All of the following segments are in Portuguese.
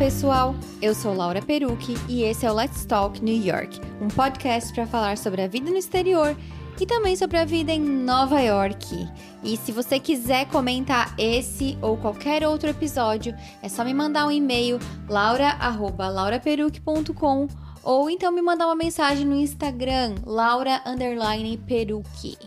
pessoal! Eu sou Laura Perucci e esse é o Let's Talk New York, um podcast para falar sobre a vida no exterior e também sobre a vida em Nova York. E se você quiser comentar esse ou qualquer outro episódio, é só me mandar um e-mail laura@lauraperucci.com ou então me mandar uma mensagem no Instagram laura_perucci.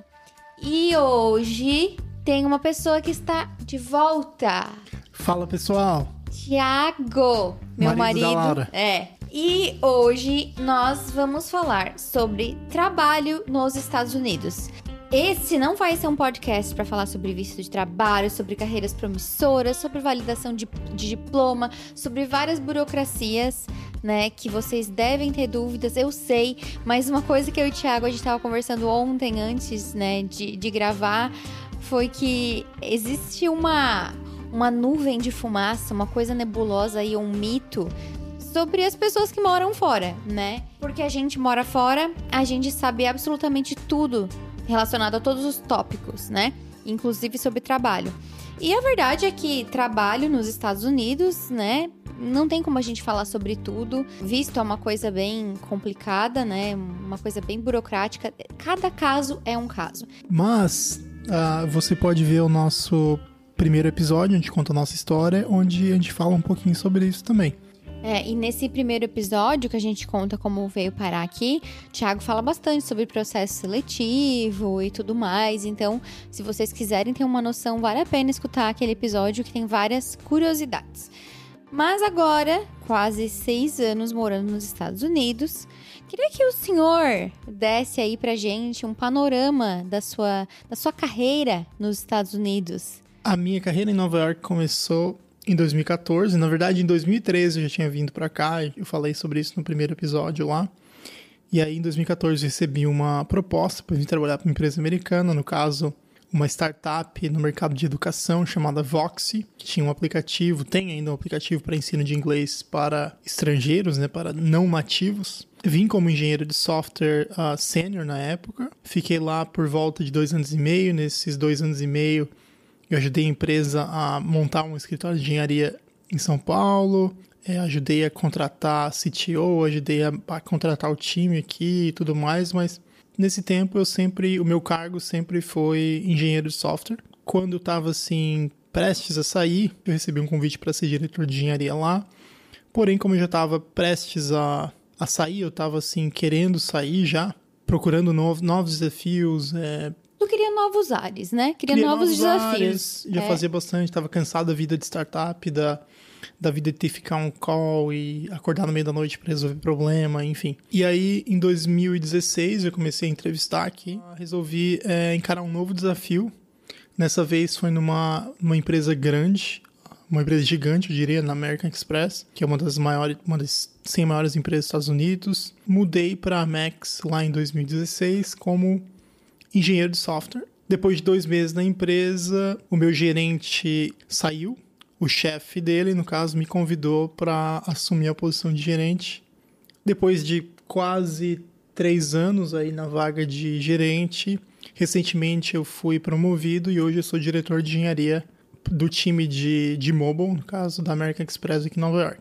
E hoje tem uma pessoa que está de volta. Fala pessoal. Tiago, meu marido. marido. É. E hoje nós vamos falar sobre trabalho nos Estados Unidos. Esse não vai ser um podcast para falar sobre visto de trabalho, sobre carreiras promissoras, sobre validação de, de, diploma, sobre várias burocracias, né? Que vocês devem ter dúvidas, eu sei. Mas uma coisa que eu e o Thiago a gente estava conversando ontem, antes, né, de, de gravar, foi que existe uma uma nuvem de fumaça, uma coisa nebulosa e um mito sobre as pessoas que moram fora, né? Porque a gente mora fora, a gente sabe absolutamente tudo relacionado a todos os tópicos, né? Inclusive sobre trabalho. E a verdade é que trabalho nos Estados Unidos, né? Não tem como a gente falar sobre tudo. Visto é uma coisa bem complicada, né? Uma coisa bem burocrática. Cada caso é um caso. Mas uh, você pode ver o nosso primeiro episódio, gente conta a nossa história, onde a gente fala um pouquinho sobre isso também. É, e nesse primeiro episódio que a gente conta como veio parar aqui, Thiago fala bastante sobre processo seletivo e tudo mais. Então, se vocês quiserem ter uma noção, vale a pena escutar aquele episódio que tem várias curiosidades. Mas agora, quase seis anos morando nos Estados Unidos, queria que o senhor desse aí pra gente um panorama da sua, da sua carreira nos Estados Unidos. A minha carreira em Nova York começou em 2014. Na verdade, em 2013 eu já tinha vindo para cá. Eu falei sobre isso no primeiro episódio lá. E aí, em 2014, eu recebi uma proposta para vir trabalhar para uma empresa americana, no caso, uma startup no mercado de educação chamada Voxy, que tinha um aplicativo, tem ainda um aplicativo para ensino de inglês para estrangeiros, né, para não nativos. Vim como engenheiro de software uh, sênior na época. Fiquei lá por volta de dois anos e meio. Nesses dois anos e meio, eu ajudei a empresa a montar um escritório de engenharia em São Paulo, é, ajudei a contratar CTO, ajudei a, a, contratar o time aqui e tudo mais, mas nesse tempo eu sempre, o meu cargo sempre foi engenheiro de software. Quando eu estava assim prestes a sair, eu recebi um convite para ser diretor de engenharia lá. Porém, como eu já estava prestes a, a sair, eu estava assim querendo sair já, procurando novos, novos desafios, é, queria novos ares, né? Queria, queria novos, novos desafios. Ares, já é. fazia bastante, estava cansado da vida de startup, da, da vida de ter que ficar um call e acordar no meio da noite para resolver problema, enfim. E aí, em 2016, eu comecei a entrevistar aqui, resolvi é, encarar um novo desafio. Nessa vez foi numa, numa empresa grande, uma empresa gigante, eu diria, na American Express, que é uma das maiores, uma das 100 maiores empresas dos Estados Unidos. Mudei para a Max lá em 2016 como engenheiro de software. Depois de dois meses na empresa, o meu gerente saiu. O chefe dele, no caso, me convidou para assumir a posição de gerente. Depois de quase três anos aí na vaga de gerente, recentemente eu fui promovido e hoje eu sou diretor de engenharia do time de, de mobile, no caso da American Express aqui em Nova York.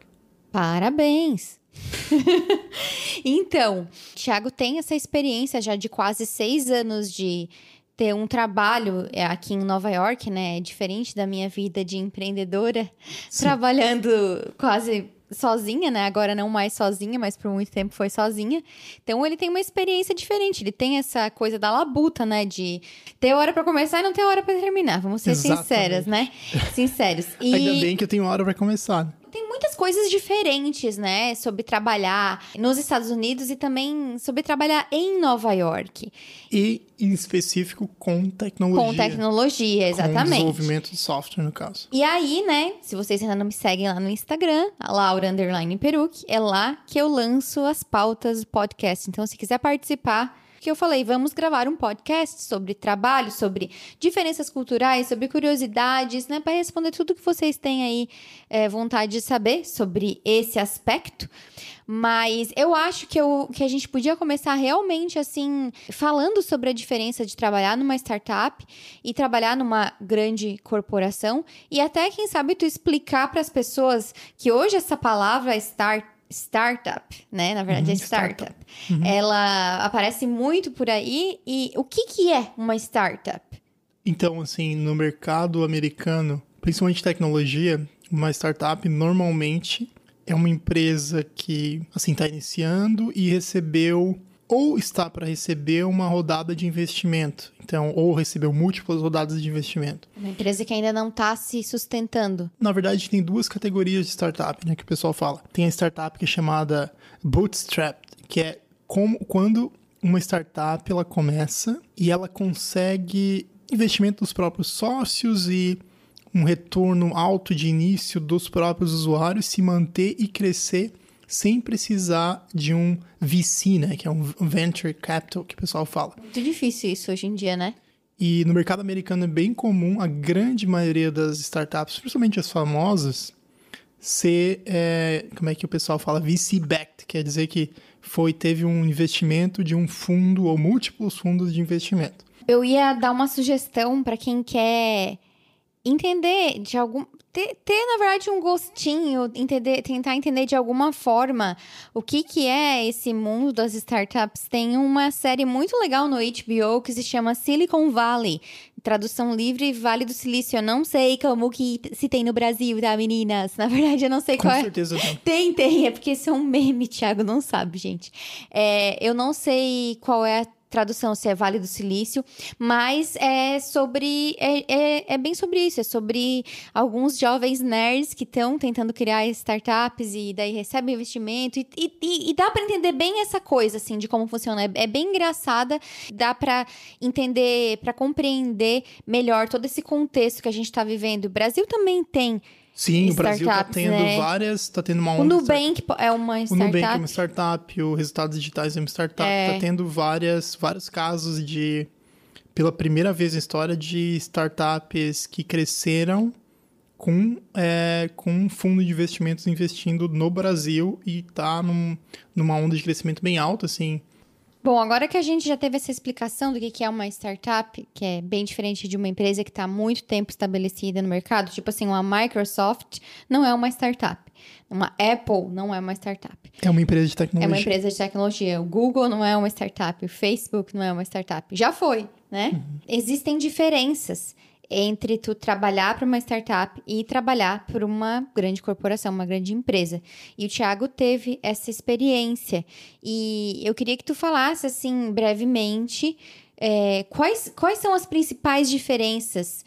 Parabéns! então, Thiago tem essa experiência já de quase seis anos de ter um trabalho é, aqui em Nova York, né? É diferente da minha vida de empreendedora, Sim. trabalhando quase sozinha, né? Agora não mais sozinha, mas por muito tempo foi sozinha. Então ele tem uma experiência diferente. Ele tem essa coisa da labuta, né? De ter hora para começar e não ter hora para terminar. Vamos ser Exatamente. sinceras, né? Sinceros. E... Ainda bem que eu tenho hora para começar tem muitas coisas diferentes, né, sobre trabalhar nos Estados Unidos e também sobre trabalhar em Nova York. E em específico com tecnologia. Com tecnologia, exatamente. Com desenvolvimento de software, no caso. E aí, né, se vocês ainda não me seguem lá no Instagram, Laura Underline Peruc, é lá que eu lanço as pautas do podcast. Então, se quiser participar, porque eu falei, vamos gravar um podcast sobre trabalho, sobre diferenças culturais, sobre curiosidades, né? Para responder tudo que vocês têm aí é, vontade de saber sobre esse aspecto. Mas eu acho que, eu, que a gente podia começar realmente assim, falando sobre a diferença de trabalhar numa startup e trabalhar numa grande corporação. E até, quem sabe, tu explicar para as pessoas que hoje essa palavra start startup, né? Na verdade, uhum, é startup. startup. Uhum. Ela aparece muito por aí. E o que, que é uma startup? Então, assim, no mercado americano, principalmente tecnologia, uma startup normalmente é uma empresa que assim está iniciando e recebeu ou está para receber uma rodada de investimento. Então, ou recebeu múltiplas rodadas de investimento. Uma empresa que ainda não está se sustentando. Na verdade, tem duas categorias de startup, né, que o pessoal fala. Tem a startup que é chamada bootstrap, que é como quando uma startup ela começa e ela consegue investimento dos próprios sócios e um retorno alto de início dos próprios usuários, se manter e crescer sem precisar de um VC, né? Que é um Venture Capital, que o pessoal fala. Muito difícil isso hoje em dia, né? E no mercado americano é bem comum a grande maioria das startups, principalmente as famosas, ser, é, como é que o pessoal fala, VC-backed, quer dizer que foi teve um investimento de um fundo ou múltiplos fundos de investimento. Eu ia dar uma sugestão para quem quer entender de algum ter, ter, na verdade um gostinho, entender, tentar entender de alguma forma o que que é esse mundo das startups. Tem uma série muito legal no HBO que se chama Silicon Valley. Tradução livre, Vale do Silício. Eu não sei como que se tem no Brasil, tá, meninas? Na verdade, eu não sei Com qual é. Com certeza não. Tem, tem. É porque isso é um meme, Thiago não sabe, gente. É, eu não sei qual é a tradução se é Vale do Silício, mas é sobre. É, é, é bem sobre isso, é sobre alguns jovens nerds que estão tentando criar startups e daí recebem investimento. E, e, e dá para entender bem essa coisa, assim, de como funciona. É, é bem engraçada, dá para entender, para compreender melhor todo esse contexto que a gente está vivendo. O Brasil também tem Sim, o Brasil está tendo né? várias, está tendo uma onda. O Nubank é uma startup. O Nubank é uma startup, o Resultados Digitais é uma startup. Está é. tendo várias, vários casos de, pela primeira vez na história, de startups que cresceram com, é, com um fundo de investimentos investindo no Brasil e está num, numa onda de crescimento bem alta, assim. Bom, agora que a gente já teve essa explicação do que é uma startup, que é bem diferente de uma empresa que está há muito tempo estabelecida no mercado, tipo assim, uma Microsoft não é uma startup. Uma Apple não é uma startup. É uma empresa de tecnologia. É uma empresa de tecnologia. O Google não é uma startup. O Facebook não é uma startup. Já foi, né? Uhum. Existem diferenças entre tu trabalhar para uma startup e trabalhar para uma grande corporação, uma grande empresa. E o Thiago teve essa experiência. E eu queria que tu falasse, assim, brevemente, é, quais, quais são as principais diferenças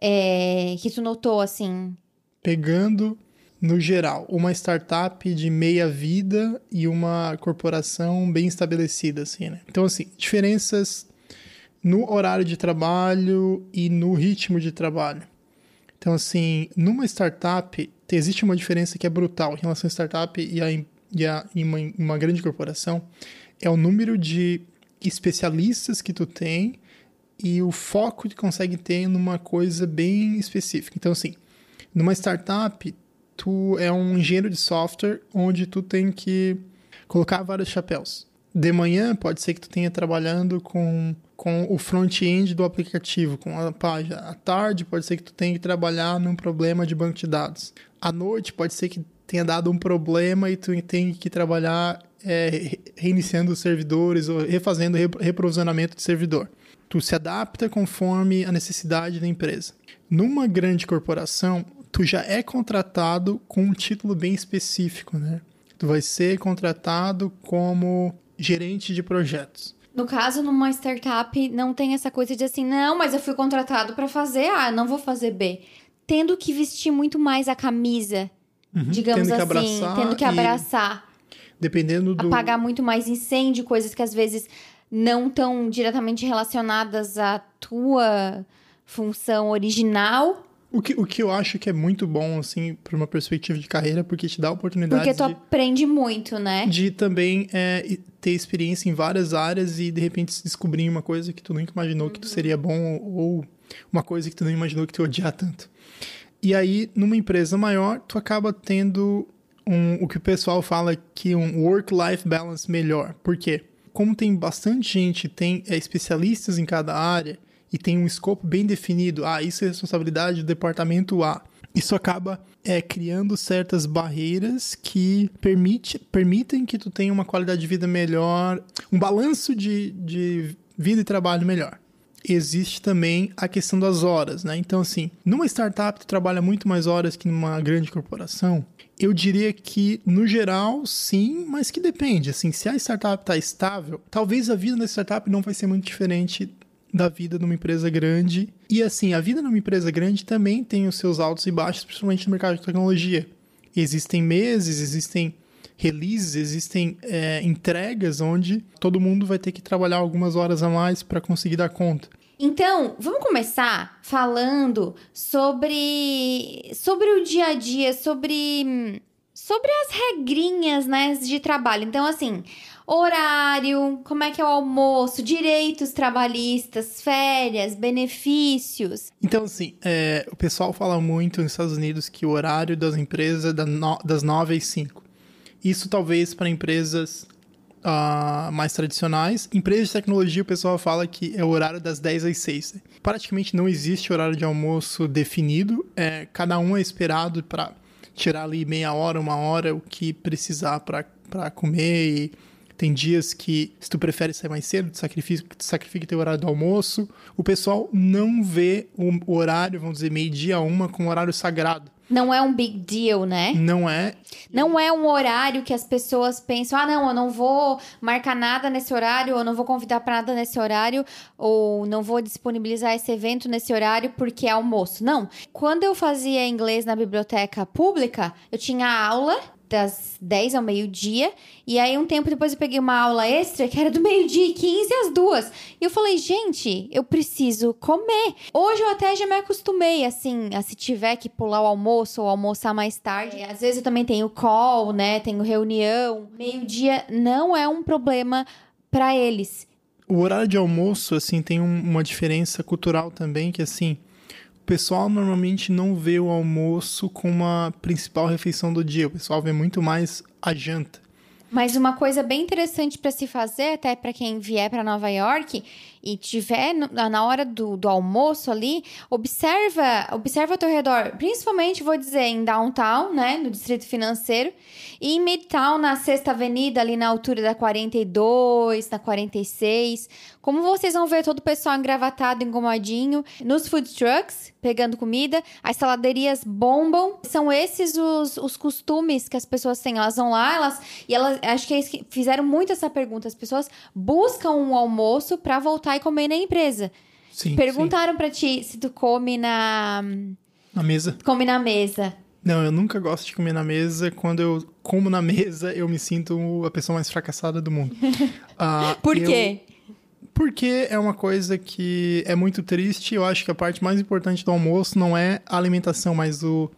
é, que tu notou, assim? Pegando no geral, uma startup de meia vida e uma corporação bem estabelecida, assim, né? Então, assim, diferenças no horário de trabalho e no ritmo de trabalho. Então, assim, numa startup, existe uma diferença que é brutal em relação à startup e a, e a uma, uma grande corporação. É o número de especialistas que tu tem e o foco que consegue ter numa coisa bem específica. Então, assim, numa startup, tu é um engenheiro de software onde tu tem que colocar vários chapéus. De manhã, pode ser que tu tenha trabalhando com com o front-end do aplicativo, com a página. À tarde, pode ser que tu tenha que trabalhar num problema de banco de dados. À noite, pode ser que tenha dado um problema e tu tenha que trabalhar é, reiniciando os servidores ou refazendo reprovisionamento de servidor. Tu se adapta conforme a necessidade da empresa. Numa grande corporação, tu já é contratado com um título bem específico, né? Tu vai ser contratado como gerente de projetos. No caso, numa startup, não tem essa coisa de assim, não, mas eu fui contratado para fazer A, não vou fazer B. Tendo que vestir muito mais a camisa, uhum, digamos tendo assim, tendo que abraçar. Dependendo do. Apagar muito mais incêndio, coisas que às vezes não estão diretamente relacionadas à tua função original, O que, o que eu acho que é muito bom, assim, para uma perspectiva de carreira, porque te dá a oportunidade Porque tu de, aprende muito, né? de também é, ter experiência em várias áreas e, de repente, descobrir uma coisa que tu nunca imaginou que tu seria bom ou uma coisa que tu não imaginou que tu ia odiar tanto. E aí, numa empresa maior, tu acaba tendo um, o que o pessoal fala que um work-life balance melhor. Por quê? Como tem bastante gente, tem é, especialistas em cada área e tem um escopo bem definido. Ah, isso é responsabilidade do departamento A. Isso acaba é, criando certas barreiras que permite, permitem que tu tenha uma qualidade de vida melhor, um balanço de, de vida e trabalho melhor existe também a questão das horas, né? Então, assim, numa startup tu trabalha muito mais horas que numa grande corporação. Eu diria que, no geral, sim, mas que depende. Assim, se a startup está estável, talvez a vida da startup não vai ser muito diferente da vida numa empresa grande. E, assim, a vida numa empresa grande também tem os seus altos e baixos, principalmente no mercado de tecnologia. Existem meses, existem releases, existem é, entregas onde todo mundo vai ter que trabalhar algumas horas a mais para conseguir dar conta. Então, vamos começar falando sobre sobre o dia a dia, sobre sobre as regrinhas, né, de trabalho. Então, assim, horário, como é que é o almoço, direitos trabalhistas, férias, benefícios. Então, assim, é, o pessoal fala muito nos Estados Unidos que o horário das empresas é das 9 às 5. Isso talvez para empresas ah, mais tradicionais. Empresas de tecnologia, o pessoal fala que é o horário das 10 às 6. Praticamente não existe horário de almoço definido. É, cada um é esperado para tirar ali meia hora, uma hora, o que precisar para comer. E tem dias que, se tu prefere sair mais cedo, tu sacrifica, tu sacrifica teu horário do almoço. O pessoal não vê o horário, vamos dizer, meio-dia a uma, como horário sagrado. Não é um big deal, né? Não é. Não é um horário que as pessoas pensam, ah, não, eu não vou marcar nada nesse horário, ou não vou convidar para nada nesse horário, ou não vou disponibilizar esse evento nesse horário porque é almoço. Não. Quando eu fazia inglês na biblioteca pública, eu tinha aula das 10 ao meio-dia, e aí um tempo depois eu peguei uma aula extra que era do meio-dia e 15 às duas. E eu falei, gente, eu preciso comer. Hoje eu até já me acostumei, assim, a se tiver que pular o almoço ou almoçar mais tarde. É, Às vezes eu também tenho call, né? Tenho reunião. Meio-dia não é um problema para eles. O horário de almoço, assim, tem um- uma diferença cultural também, que assim, pessoal normalmente não vê o almoço como a principal refeição do dia. O pessoal vê muito mais a janta. Mas uma coisa bem interessante para se fazer, até para quem vier para Nova York e tiver na hora do, do almoço ali, observa, observa ao teu redor, principalmente vou dizer em downtown, né, no distrito financeiro, e em Midtown, na Sexta Avenida, ali na altura da 42, na 46. Como vocês vão ver todo o pessoal engravatado, engomadinho, nos food trucks, pegando comida, as saladerias bombam. São esses os, os costumes que as pessoas têm. Elas vão lá, elas e elas acho que eles fizeram muito essa pergunta. As pessoas buscam um almoço pra voltar e comer na empresa. Sim. Perguntaram pra ti se tu come na. Na mesa. come na mesa. Não, eu nunca gosto de comer na mesa. Quando eu como na mesa, eu me sinto a pessoa mais fracassada do mundo. Ah, Por eu- quê? Porque é uma coisa que é muito triste. Eu acho que a parte mais importante do almoço não é a alimentação, mas o,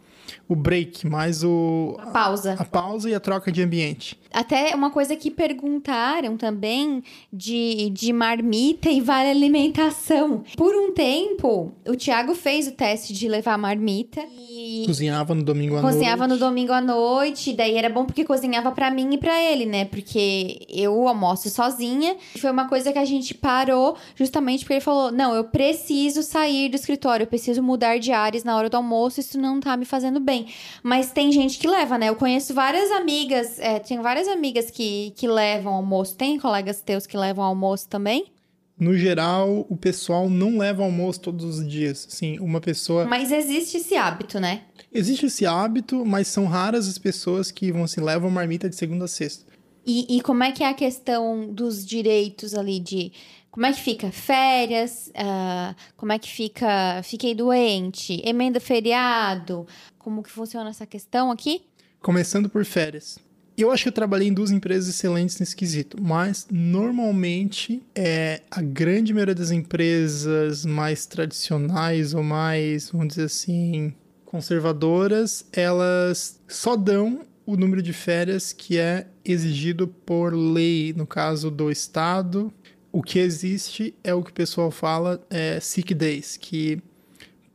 o break, mais o, Pausa. a pausa e a troca de ambiente. Até uma coisa que perguntaram também de, de marmita e vale alimentação. Por um tempo, o Thiago fez o teste de levar marmita e Cozinhava no domingo à cozinhava no noite. domingo à noite. Daí era bom porque cozinhava pra mim e pra ele, né? Porque eu almoço sozinha. E foi uma coisa que a gente parou justamente porque ele falou: Não, eu preciso sair do escritório, eu preciso mudar de áreas na hora do almoço, isso não tá me fazendo bem. Mas tem gente que leva, né? Eu conheço várias amigas, é, tenho várias amigas que, que levam almoço. Tem colegas teus que levam almoço também? No geral, o pessoal não leva almoço todos os dias. Assim, uma pessoa. Mas existe esse hábito, né? Existe esse hábito, mas são raras as pessoas que vão assim, levam marmita de segunda a sexta. E, e como é que é a questão dos direitos ali de como é que fica férias, ah, como é que fica fiquei doente, emenda feriado, como que funciona essa questão aqui? Começando por férias. Eu acho que eu trabalhei em duas empresas excelentes nesse quesito, mas normalmente é a grande maioria das empresas mais tradicionais ou mais, vamos dizer assim, conservadoras, elas só dão o número de férias que é exigido por lei, no caso do estado. O que existe é o que o pessoal fala é sick days, que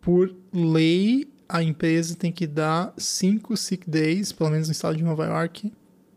por lei a empresa tem que dar cinco sick days, pelo menos no estado de Nova York,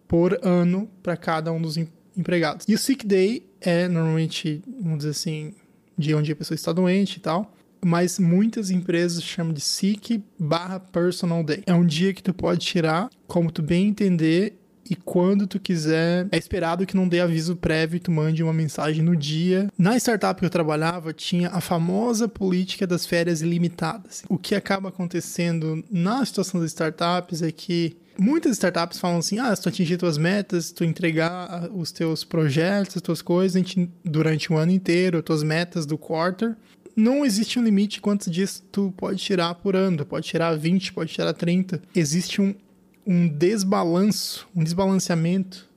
por ano para cada um dos empregados. E o sick day é normalmente, vamos dizer assim, de onde a pessoa está doente e tal mas muitas empresas chamam de sick barra personal day. É um dia que tu pode tirar como tu bem entender e quando tu quiser. É esperado que não dê aviso prévio e tu mande uma mensagem no dia. Na startup que eu trabalhava, tinha a famosa política das férias ilimitadas. O que acaba acontecendo na situação das startups é que muitas startups falam assim: ah, se tu atingir tuas metas, se tu entregar os teus projetos, as tuas coisas durante o ano inteiro, tuas metas do quarter, não existe um limite quantos dias tu pode tirar por ano. Pode tirar 20, pode tirar 30. Existe um, um desbalanço, um desbalanceamento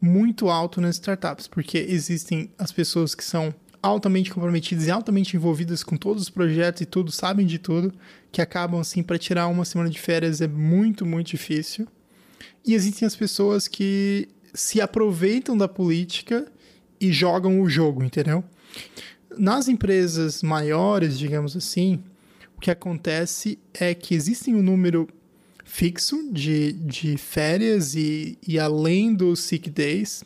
muito alto nas startups, porque existem as pessoas que são altamente comprometidas e altamente envolvidas com todos os projetos e tudo, sabem de tudo, que acabam assim para tirar uma semana de férias é muito, muito difícil. E existem as pessoas que se aproveitam da política e jogam o jogo, entendeu? Nas empresas maiores, digamos assim, o que acontece é que existe um número fixo de, de férias e, e além dos sick days,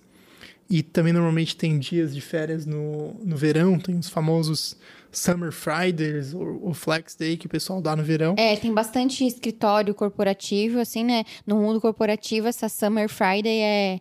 e também normalmente tem dias de férias no, no verão, tem os famosos Summer Fridays ou, Flex Day que o pessoal dá no verão. É, tem bastante escritório corporativo, assim, né? No mundo corporativo, essa Summer Friday é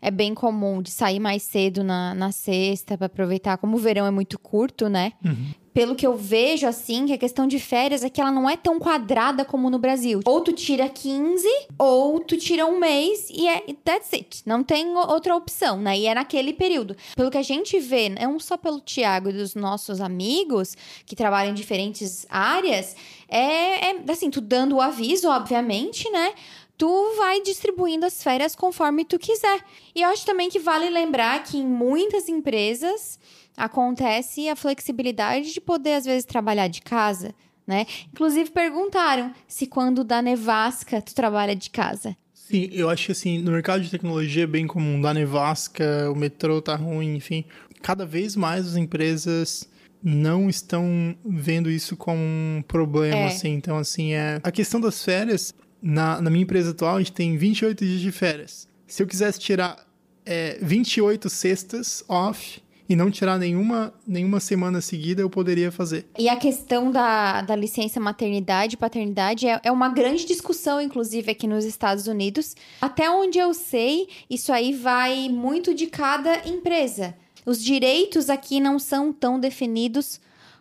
é bem comum de sair mais cedo na, na sexta para aproveitar. Como o verão é muito curto, né? Uhum. Pelo que eu vejo, assim, que a questão de férias é que ela não é tão quadrada como no Brasil. Ou tu tira 15, ou tu tira um mês e é that's it. Não tem outra opção, né? E é naquele período. Pelo que a gente vê, não só pelo Tiago e dos nossos amigos que trabalham em diferentes áreas, é, é assim, tu dando o aviso, obviamente, né? tu vai distribuindo as férias conforme tu quiser. E eu acho também que vale lembrar que em muitas empresas acontece a flexibilidade de poder às vezes trabalhar de casa, né? Inclusive perguntaram se quando dá nevasca tu trabalha de casa. Sim, eu acho que assim, no mercado de tecnologia é bem comum, dá nevasca, o metrô tá ruim, enfim. Cada vez mais as empresas não estão vendo isso como um problema, é. assim. Então, assim, é... a questão das férias na, na minha empresa atual, a gente tem 28 dias de férias. Se eu quisesse tirar é, 28 sextas off e não tirar nenhuma, nenhuma semana seguida, eu poderia fazer. E a questão da, da licença maternidade e paternidade é, é uma grande discussão, inclusive, aqui nos Estados Unidos. Até onde eu sei, isso aí vai muito de cada empresa. Os direitos aqui não são tão definidos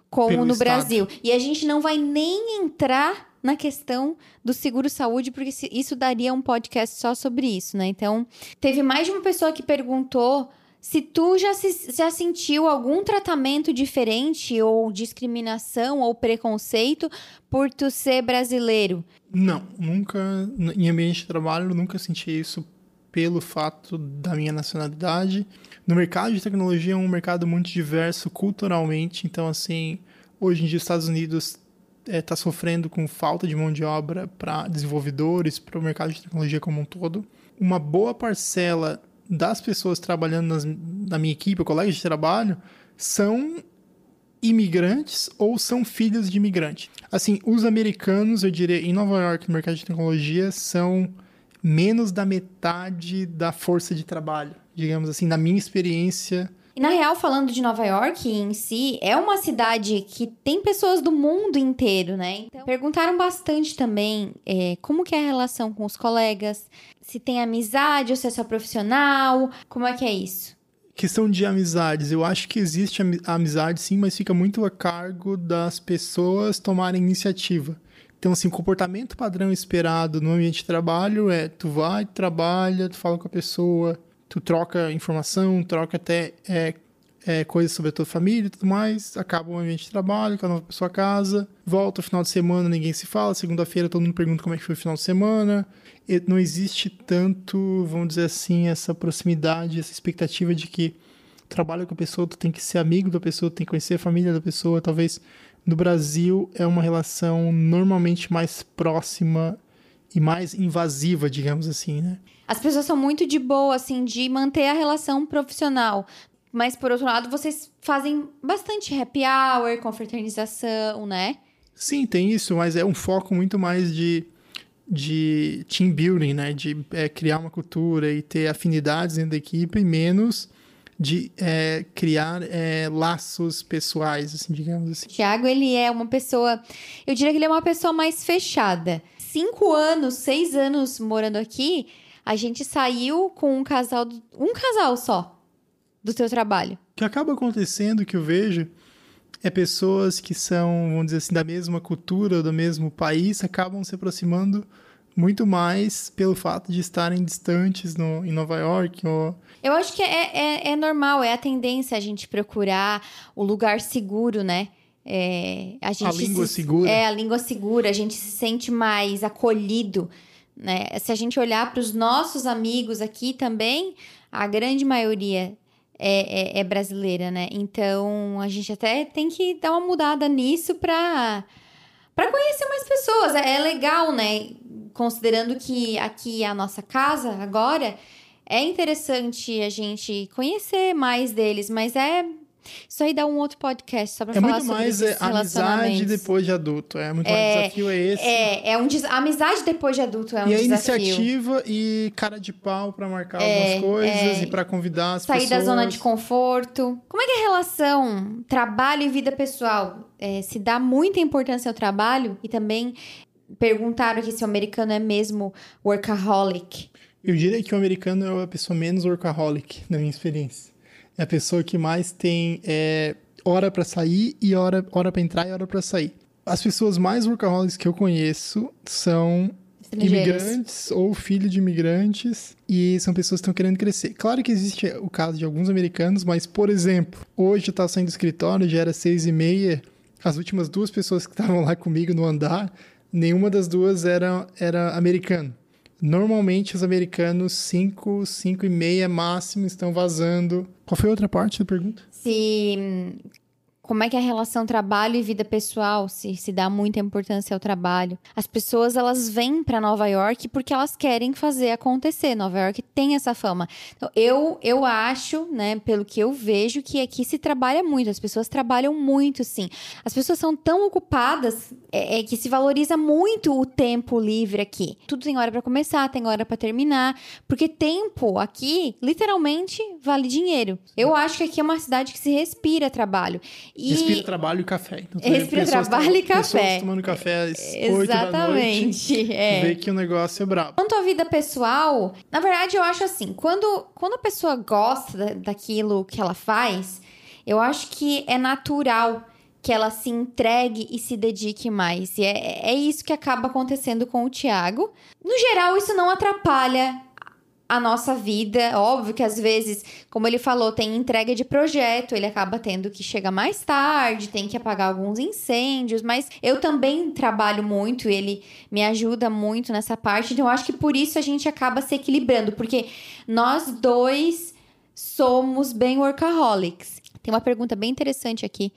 como Pelo no Estado. Brasil. E a gente não vai nem entrar na questão do seguro-saúde, porque isso daria um podcast só sobre isso, né? Então, teve mais de uma pessoa que perguntou se tu já, se, já sentiu algum tratamento diferente ou discriminação ou preconceito por tu ser brasileiro. Não, nunca, em ambiente de trabalho, nunca senti isso pelo fato da minha nacionalidade. No mercado de tecnologia é um mercado muito diverso culturalmente, então assim, hoje em dia os Estados Unidos está é, tá sofrendo com falta de mão de obra para desenvolvedores, para o mercado de tecnologia como um todo. Uma boa parcela das pessoas trabalhando nas, na minha equipe, colegas de trabalho, são imigrantes ou são filhos de imigrantes. Assim, os americanos, eu diria, em Nova York, no mercado de tecnologia, são menos da metade da força de trabalho, digamos assim, na minha experiência e na real, falando de Nova York em si, é uma cidade que tem pessoas do mundo inteiro, né? Então, perguntaram bastante também é, como que é a relação com os colegas, se tem amizade ou se é só profissional, como é que é isso? Questão de amizades, eu acho que existe amizade sim, mas fica muito a cargo das pessoas tomarem iniciativa. Então, assim, o comportamento padrão esperado no ambiente de trabalho é tu vai, trabalha, tu fala com a pessoa, tu troca informação, troca até é, é, coisas sobre a tua família e tudo mais, acaba o ambiente de trabalho, cada uma pra sua casa, volta final de semana, ninguém se fala, segunda-feira todo mundo pergunta como é que foi o final de semana, e não existe tanto, vamos dizer assim, essa proximidade, essa expectativa de que trabalha com a pessoa, tu tem que ser amigo da pessoa, tem que conhecer a família da pessoa, talvez no Brasil é uma relação normalmente mais próxima e mais invasiva, digamos assim, né? As pessoas são muito de boa, assim, de manter a relação profissional. Mas, por outro lado, vocês fazem bastante happy hour, confraternização, né? Sim, tem isso, mas é um foco muito mais de, de team building, né? De é, criar uma cultura e ter afinidades dentro da equipe, e menos de é, criar é, laços pessoais, assim, digamos assim. Tiago, ele é uma pessoa. Eu diria que ele é uma pessoa mais fechada. Cinco anos, seis anos morando aqui, a gente saiu com um casal. Um casal só do teu trabalho. O que acaba acontecendo, que eu vejo, é pessoas que são, vamos dizer assim, da mesma cultura, do mesmo país, acabam se aproximando muito mais pelo fato de estarem distantes no, em Nova York. Ou... Eu acho que é, é, é normal, é a tendência a gente procurar o lugar seguro, né? É, a, a, língua se, segura. É, a língua segura, a gente se sente mais acolhido. Né? Se a gente olhar para os nossos amigos aqui também, a grande maioria é, é, é, brasileira, né? Então a gente até tem que dar uma mudada nisso para para conhecer mais pessoas. É, é legal, né? Considerando que aqui é a nossa casa agora, é interessante a gente conhecer mais deles, mas é isso aí dá um outro podcast só pra é falar sobre É muito mais é, amizade depois de adulto. É muito é, mais desafio é esse. É, é um des... amizade depois de adulto é um e desafio. E a iniciativa e cara de pau para marcar é, algumas coisas é. e para convidar as Sair pessoas. Sair da zona de conforto. Como é que é a relação trabalho e vida pessoal? É, se dá muita importância ao trabalho e também perguntaram aqui se o americano é mesmo workaholic. Eu diria que o americano é a pessoa menos workaholic, na minha experiência. É a pessoa que mais tem é, hora para sair e hora, hora para entrar e hora para sair. As pessoas mais workaholics que eu conheço são imigrantes ou filhos de imigrantes e são pessoas que estão querendo crescer. Claro que existe o caso de alguns americanos, mas, por exemplo, hoje eu estava saindo do escritório, já era seis e meia, as últimas duas pessoas que estavam lá comigo no andar, nenhuma das duas era, era americano. Normalmente os americanos 5, 5 e meia máximo estão vazando. Qual foi a outra parte da pergunta? Se como é que é a relação trabalho e vida pessoal, se se dá muita importância ao trabalho. As pessoas elas vêm para Nova York porque elas querem fazer acontecer. Nova York tem essa fama. Então, eu eu acho, né, pelo que eu vejo que aqui se trabalha muito, as pessoas trabalham muito, sim. As pessoas são tão ocupadas é, é que se valoriza muito o tempo livre aqui. Tudo tem hora para começar, tem hora para terminar, porque tempo aqui literalmente vale dinheiro. Eu acho que aqui é uma cidade que se respira trabalho. E... Respira trabalho e café. Então, Respira trabalho e café. Pessoas tomando café às Exatamente. 8 da noite. É. Vê que o negócio é brabo. Quanto à vida pessoal, na verdade eu acho assim, quando, quando a pessoa gosta daquilo que ela faz, eu acho que é natural que ela se entregue e se dedique mais. E é, é isso que acaba acontecendo com o Tiago. No geral, isso não atrapalha a nossa vida. Óbvio que às vezes, como ele falou, tem entrega de projeto, ele acaba tendo que chegar mais tarde, tem que apagar alguns incêndios, mas eu também trabalho muito, ele me ajuda muito nessa parte, então eu acho que por isso a gente acaba se equilibrando, porque nós dois somos bem workaholics. Tem uma pergunta bem interessante aqui.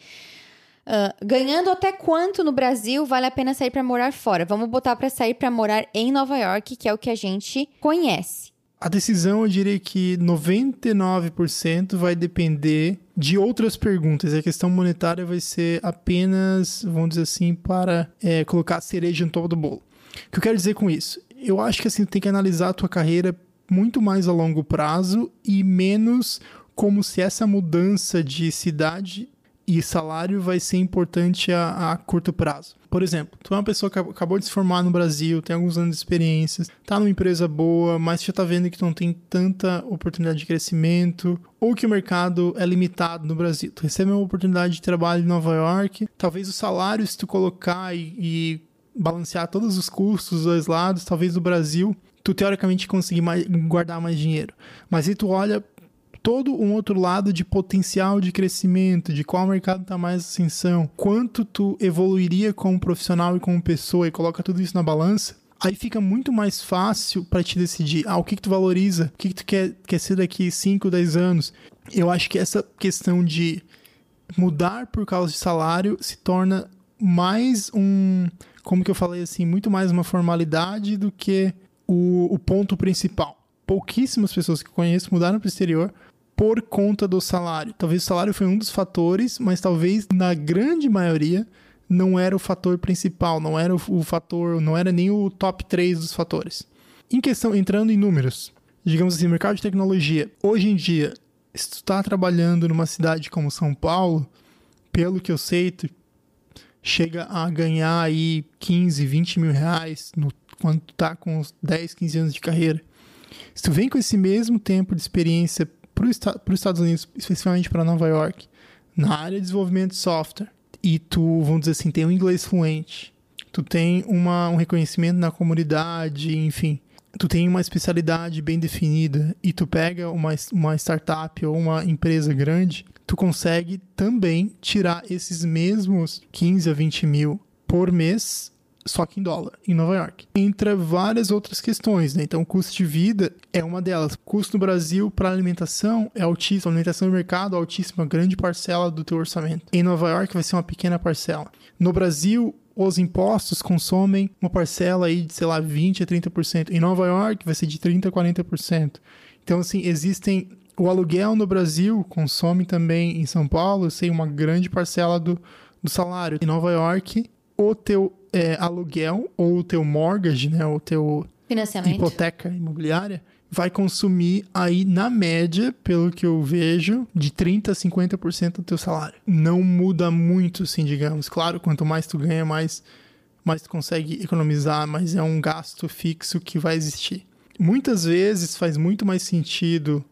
Uh, ganhando até quanto no Brasil vale a pena sair para morar fora? Vamos botar para sair para morar em Nova York, que é o que a gente conhece. A decisão, eu diria que 99% vai depender de outras perguntas. A questão monetária vai ser apenas, vamos dizer assim, para é, colocar a cereja no topo do bolo. O que eu quero dizer com isso? Eu acho que assim, tem que analisar a tua carreira muito mais a longo prazo e menos como se essa mudança de cidade e salário vai ser importante a, a, curto prazo. Por exemplo, tu é uma pessoa que acabou de se formar no Brasil, tem alguns anos de experiências, tá numa empresa boa, mas já tá vendo que não tem tanta oportunidade de crescimento, ou que o mercado é limitado no Brasil. Tu recebe uma oportunidade de trabalho em Nova York, talvez o salário, se tu colocar e, e balancear todos os custos dos dois lados, talvez no Brasil tu teoricamente conseguir mais, guardar mais dinheiro. Mas aí tu olha todo um outro lado de potencial de crescimento, de qual mercado está mais ascensão, quanto tu evoluiria como profissional e como pessoa e coloca tudo isso na balança, aí fica muito mais fácil para te decidir ah, o que, que tu valoriza, o que, que tu quer, quer ser daqui 5, 10 anos. Eu acho que essa questão de mudar por causa de salário se torna mais um, como que eu falei assim, muito mais uma formalidade do que o, o ponto principal. Pouquíssimas pessoas que conheço mudaram para o exterior por conta do salário. Talvez o salário foi um dos fatores, mas talvez na grande maioria não era o fator principal, não era o, fator, não era nem o top 3 dos fatores. Em questão, entrando em números, digamos assim, mercado de tecnologia, hoje em dia, se tu está trabalhando numa cidade como São Paulo, pelo que eu sei, tu chega a ganhar aí 15, 20 mil reais no, quando tu tá com uns 10, 15 anos de carreira. Se tu vem com esse mesmo tempo de experiência para os Estados Unidos, especificamente para Nova York, na área de desenvolvimento de software, e tu, vamos dizer assim, tem um inglês fluente, tu tem uma, um reconhecimento na comunidade, enfim, tu tem uma especialidade bem definida e tu pega uma, uma startup ou uma empresa grande, tu consegue também tirar esses mesmos 15 a 20 mil por mês só que em dólar, em Nova York. Entra várias outras questões, né? Então, custo de vida é uma delas. O custo no Brasil para alimentação é altíssimo, alimentação no mercado altíssima, grande parcela do teu orçamento. Em Nova York vai ser uma pequena parcela. No Brasil, os impostos consomem uma parcela aí de, sei lá, 20 a 30%. Em Nova York vai ser de 30 a 40%. Então, assim, existem o aluguel no Brasil consome também em São Paulo, sei, uma grande parcela do, do salário. Em Nova York, o teu é, aluguel ou o teu mortgage, né, o teu Financiamento. hipoteca imobiliária, vai consumir aí, na média, pelo que eu vejo, de 30% a 50% do teu salário. Não muda muito, assim, digamos. Claro, quanto mais tu ganha, mais, mais tu consegue economizar, mas é um gasto fixo que vai existir. Muitas vezes faz muito mais sentido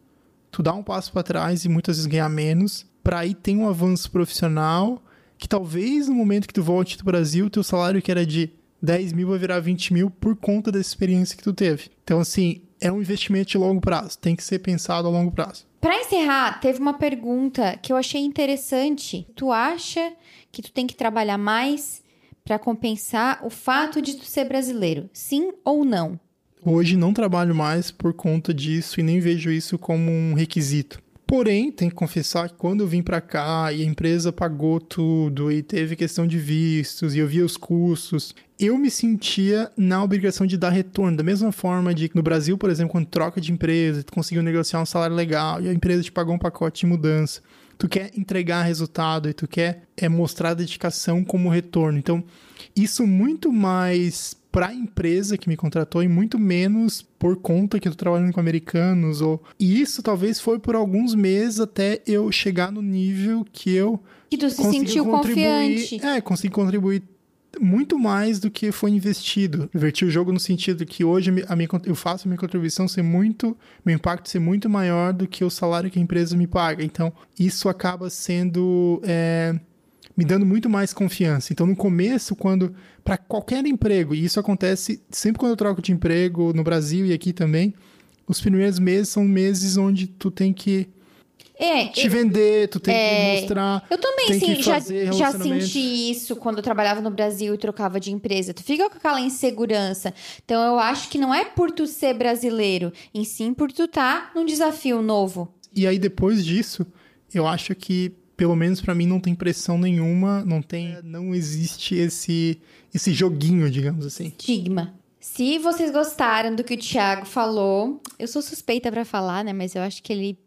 tu dar um passo para trás e muitas vezes ganhar menos, para aí ter um avanço profissional que talvez no momento que tu volte do Brasil, teu salário que era de 10 mil vai virar 20 mil por conta dessa experiência que tu teve. Então, assim, é um investimento de longo prazo, tem que ser pensado a longo prazo. Para encerrar, teve uma pergunta que eu achei interessante. Tu acha que tu tem que trabalhar mais para compensar o fato de tu ser brasileiro? Sim ou não? Hoje não trabalho mais por conta disso e nem vejo isso como um requisito. Porém, tem que confessar que quando eu vim para cá e a empresa pagou tudo e teve questão de vistos e eu via os custos, eu me sentia na obrigação de dar retorno. Da mesma forma de no Brasil, por exemplo, quando troca de empresa, tu conseguiu negociar um salário legal e a empresa te pagou um pacote de mudança. Tu quer entregar resultado e tu quer é, mostrar dedicação como retorno. Então, isso muito mais para a empresa que me contratou e muito menos por conta que eu tô trabalhando com americanos ou e isso talvez foi por alguns meses até eu chegar no nível que eu que tu se sentiu confiante. É, consegui contribuir muito mais do que foi investido. Inverti o jogo no sentido que hoje a minha, eu faço a minha contribuição ser muito, meu impacto ser muito maior do que o salário que a empresa me paga. Então, isso acaba sendo é, me dando muito mais confiança. Então, no começo, quando para qualquer emprego, e isso acontece sempre quando eu troco de emprego no Brasil e aqui também, os primeiros meses são meses onde tu tem que é, te vender, tu tem é, que mostrar. Eu também sim, já, já senti isso quando eu trabalhava no Brasil e trocava de empresa. Tu fica com aquela insegurança. Então eu acho que não é por tu ser brasileiro, em sim por tu estar tá num desafio novo. E aí depois disso, eu acho que pelo menos para mim não tem pressão nenhuma, não tem, não existe esse esse joguinho, digamos assim. Estigma. Se vocês gostaram do que o Thiago falou, eu sou suspeita para falar, né, mas eu acho que ele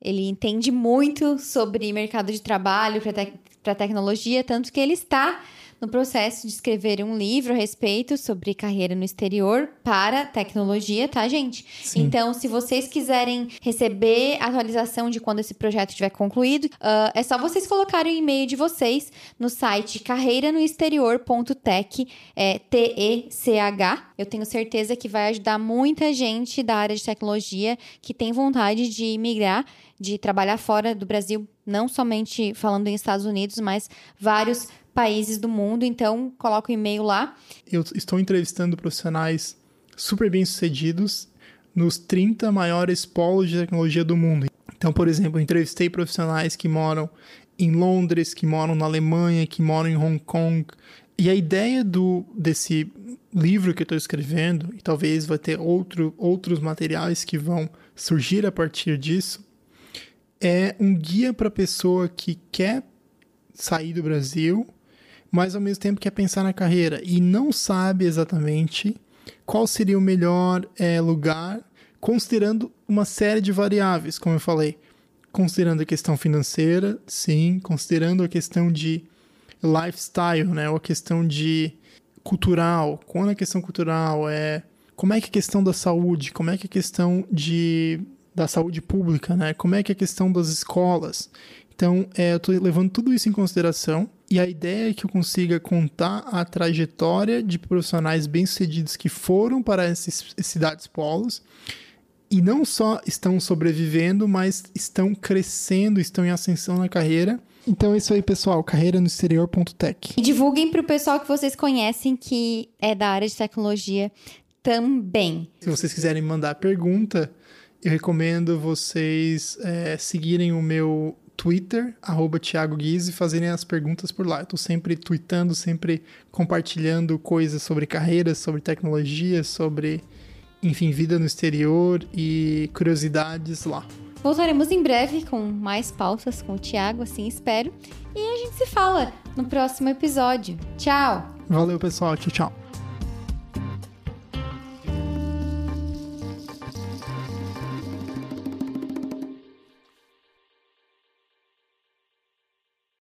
ele entende muito sobre mercado de trabalho para te tecnologia, tanto que ele está no processo de escrever um livro a respeito sobre carreira no exterior para tecnologia, tá, gente? Sim. Então, se vocês quiserem receber atualização de quando esse projeto estiver concluído, uh, é só vocês colocarem o e-mail de vocês no site carreiranoexterior.tech, é, T-E-C-H. Eu tenho certeza que vai ajudar muita gente da área de tecnologia que tem vontade de migrar, de trabalhar fora do Brasil, não somente falando em Estados Unidos, mas vários países do mundo, então coloca o e-mail lá. Eu estou entrevistando profissionais super bem-sucedidos nos 30 maiores polos de tecnologia do mundo. Então, por exemplo, entrevistei profissionais que moram em Londres, que moram na Alemanha, que moram em Hong Kong. E a ideia do desse livro que eu estou escrevendo, e talvez vai ter outro, outros materiais que vão surgir a partir disso, é um guia para a pessoa que quer sair do Brasil, mas ao mesmo tempo quer pensar na carreira e não sabe exatamente qual seria o melhor é, lugar, considerando uma série de variáveis, como eu falei. Considerando a questão financeira, sim, considerando a questão de lifestyle, né, ou a questão de cultural. Quando a questão cultural é como é que a questão da saúde, como é que a questão de da saúde pública, né? Como é que a questão das escolas. Então, é, eu estou levando tudo isso em consideração e a ideia é que eu consiga contar a trajetória de profissionais bem-sucedidos que foram para essas cidades polos e não só estão sobrevivendo, mas estão crescendo, estão em ascensão na carreira. Então é isso aí, pessoal. Carreira no exterior.tech. E divulguem para o pessoal que vocês conhecem que é da área de tecnologia também. Se vocês quiserem mandar pergunta, eu recomendo vocês é, seguirem o meu Twitter, arroba Thiago Guise, e fazerem as perguntas por lá. Eu estou sempre tweetando, sempre compartilhando coisas sobre carreiras, sobre tecnologia, sobre, enfim, vida no exterior e curiosidades lá. Voltaremos em breve com mais pautas com o Thiago, assim espero. E a gente se fala no próximo episódio. Tchau! Valeu, pessoal. Tchau, tchau.